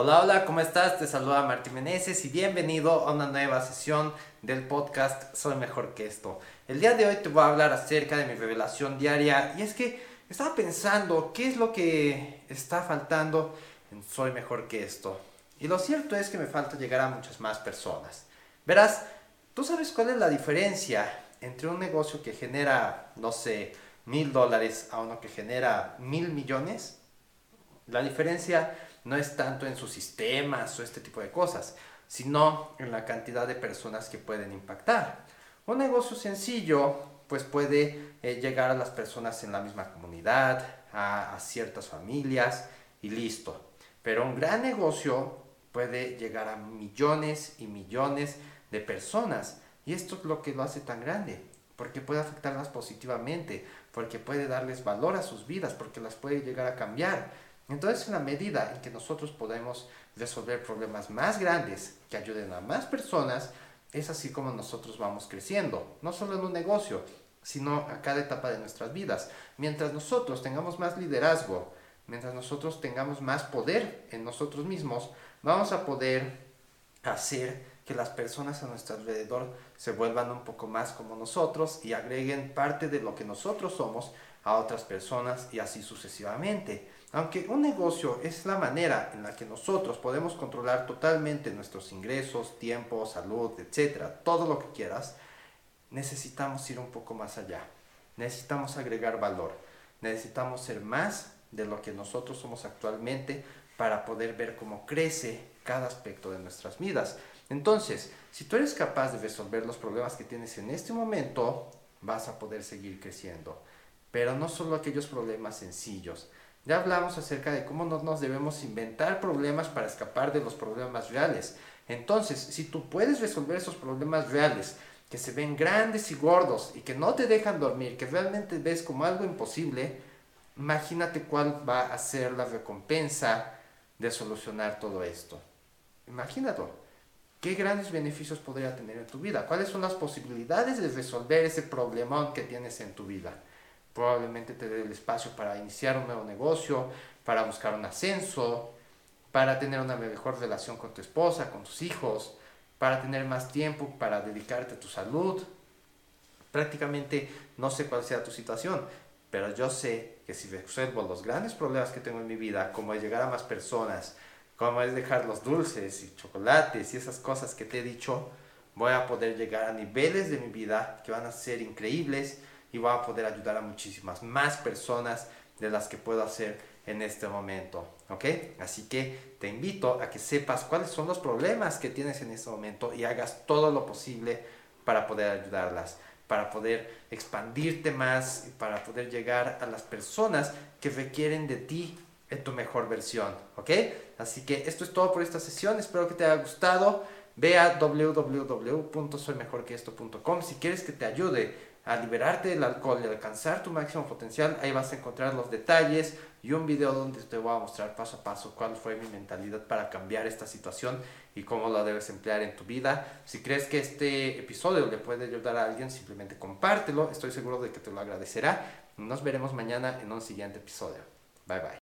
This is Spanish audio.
Hola, hola, ¿cómo estás? Te saluda Martín Meneses y bienvenido a una nueva sesión del podcast Soy Mejor que esto. El día de hoy te voy a hablar acerca de mi revelación diaria y es que estaba pensando qué es lo que está faltando en Soy Mejor que esto. Y lo cierto es que me falta llegar a muchas más personas. Verás, ¿tú sabes cuál es la diferencia entre un negocio que genera, no sé, mil dólares a uno que genera mil millones? La diferencia no es tanto en sus sistemas o este tipo de cosas, sino en la cantidad de personas que pueden impactar. Un negocio sencillo pues puede eh, llegar a las personas en la misma comunidad, a, a ciertas familias y listo. Pero un gran negocio puede llegar a millones y millones de personas y esto es lo que lo hace tan grande, porque puede afectarlas positivamente, porque puede darles valor a sus vidas, porque las puede llegar a cambiar entonces, en la medida en que nosotros podemos resolver problemas más grandes que ayuden a más personas, es así como nosotros vamos creciendo, no solo en un negocio, sino a cada etapa de nuestras vidas. Mientras nosotros tengamos más liderazgo, mientras nosotros tengamos más poder en nosotros mismos, vamos a poder hacer que las personas a nuestro alrededor se vuelvan un poco más como nosotros y agreguen parte de lo que nosotros somos a otras personas y así sucesivamente. Aunque un negocio es la manera en la que nosotros podemos controlar totalmente nuestros ingresos, tiempo, salud, etcétera, todo lo que quieras, necesitamos ir un poco más allá. Necesitamos agregar valor. Necesitamos ser más de lo que nosotros somos actualmente para poder ver cómo crece cada aspecto de nuestras vidas. Entonces, si tú eres capaz de resolver los problemas que tienes en este momento, vas a poder seguir creciendo. Pero no solo aquellos problemas sencillos, ya hablamos acerca de cómo no nos debemos inventar problemas para escapar de los problemas reales. Entonces, si tú puedes resolver esos problemas reales, que se ven grandes y gordos y que no te dejan dormir, que realmente ves como algo imposible, imagínate cuál va a ser la recompensa de solucionar todo esto. Imagínalo. ¿Qué grandes beneficios podría tener en tu vida? ¿Cuáles son las posibilidades de resolver ese problemón que tienes en tu vida? probablemente te dé el espacio para iniciar un nuevo negocio, para buscar un ascenso, para tener una mejor relación con tu esposa, con tus hijos, para tener más tiempo para dedicarte a tu salud. Prácticamente no sé cuál sea tu situación, pero yo sé que si resuelvo los grandes problemas que tengo en mi vida, como llegar a más personas, como es dejar los dulces y chocolates y esas cosas que te he dicho, voy a poder llegar a niveles de mi vida que van a ser increíbles y voy a poder ayudar a muchísimas más personas de las que puedo hacer en este momento, ¿ok? Así que te invito a que sepas cuáles son los problemas que tienes en este momento y hagas todo lo posible para poder ayudarlas, para poder expandirte más para poder llegar a las personas que requieren de ti en tu mejor versión, ¿ok? Así que esto es todo por esta sesión, espero que te haya gustado. Ve a www.soymejorqueesto.com si quieres que te ayude a liberarte del alcohol y alcanzar tu máximo potencial, ahí vas a encontrar los detalles y un video donde te voy a mostrar paso a paso cuál fue mi mentalidad para cambiar esta situación y cómo la debes emplear en tu vida. Si crees que este episodio le puede ayudar a alguien, simplemente compártelo, estoy seguro de que te lo agradecerá. Nos veremos mañana en un siguiente episodio. Bye bye.